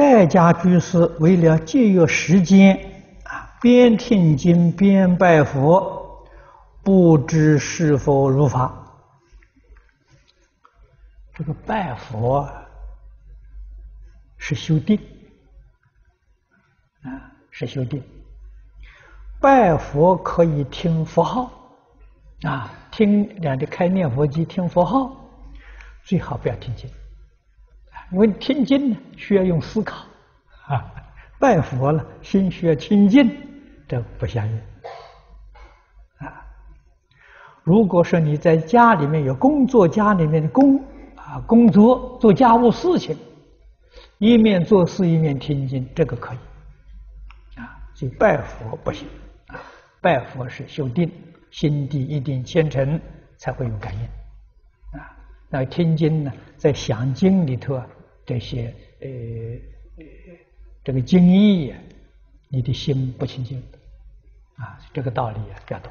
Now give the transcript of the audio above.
在家居士为了节约时间啊，边听经边拜佛，不知是否如法。这个拜佛是修定啊，是修定。拜佛可以听佛号啊，听两个开念佛机听佛号，最好不要听经。因为听经呢，需要用思考啊，拜佛了，心需要清净，这不相应啊。如果说你在家里面有工作，家里面的工啊工作做家务事情，一面做事一面听经，这个可以啊。所以拜佛不行啊，拜佛是修定，心地一定虔诚才会有感应啊。那听经呢，在想经里头啊。这些呃，这个经义，你的心不清净啊，这个道理啊，要懂。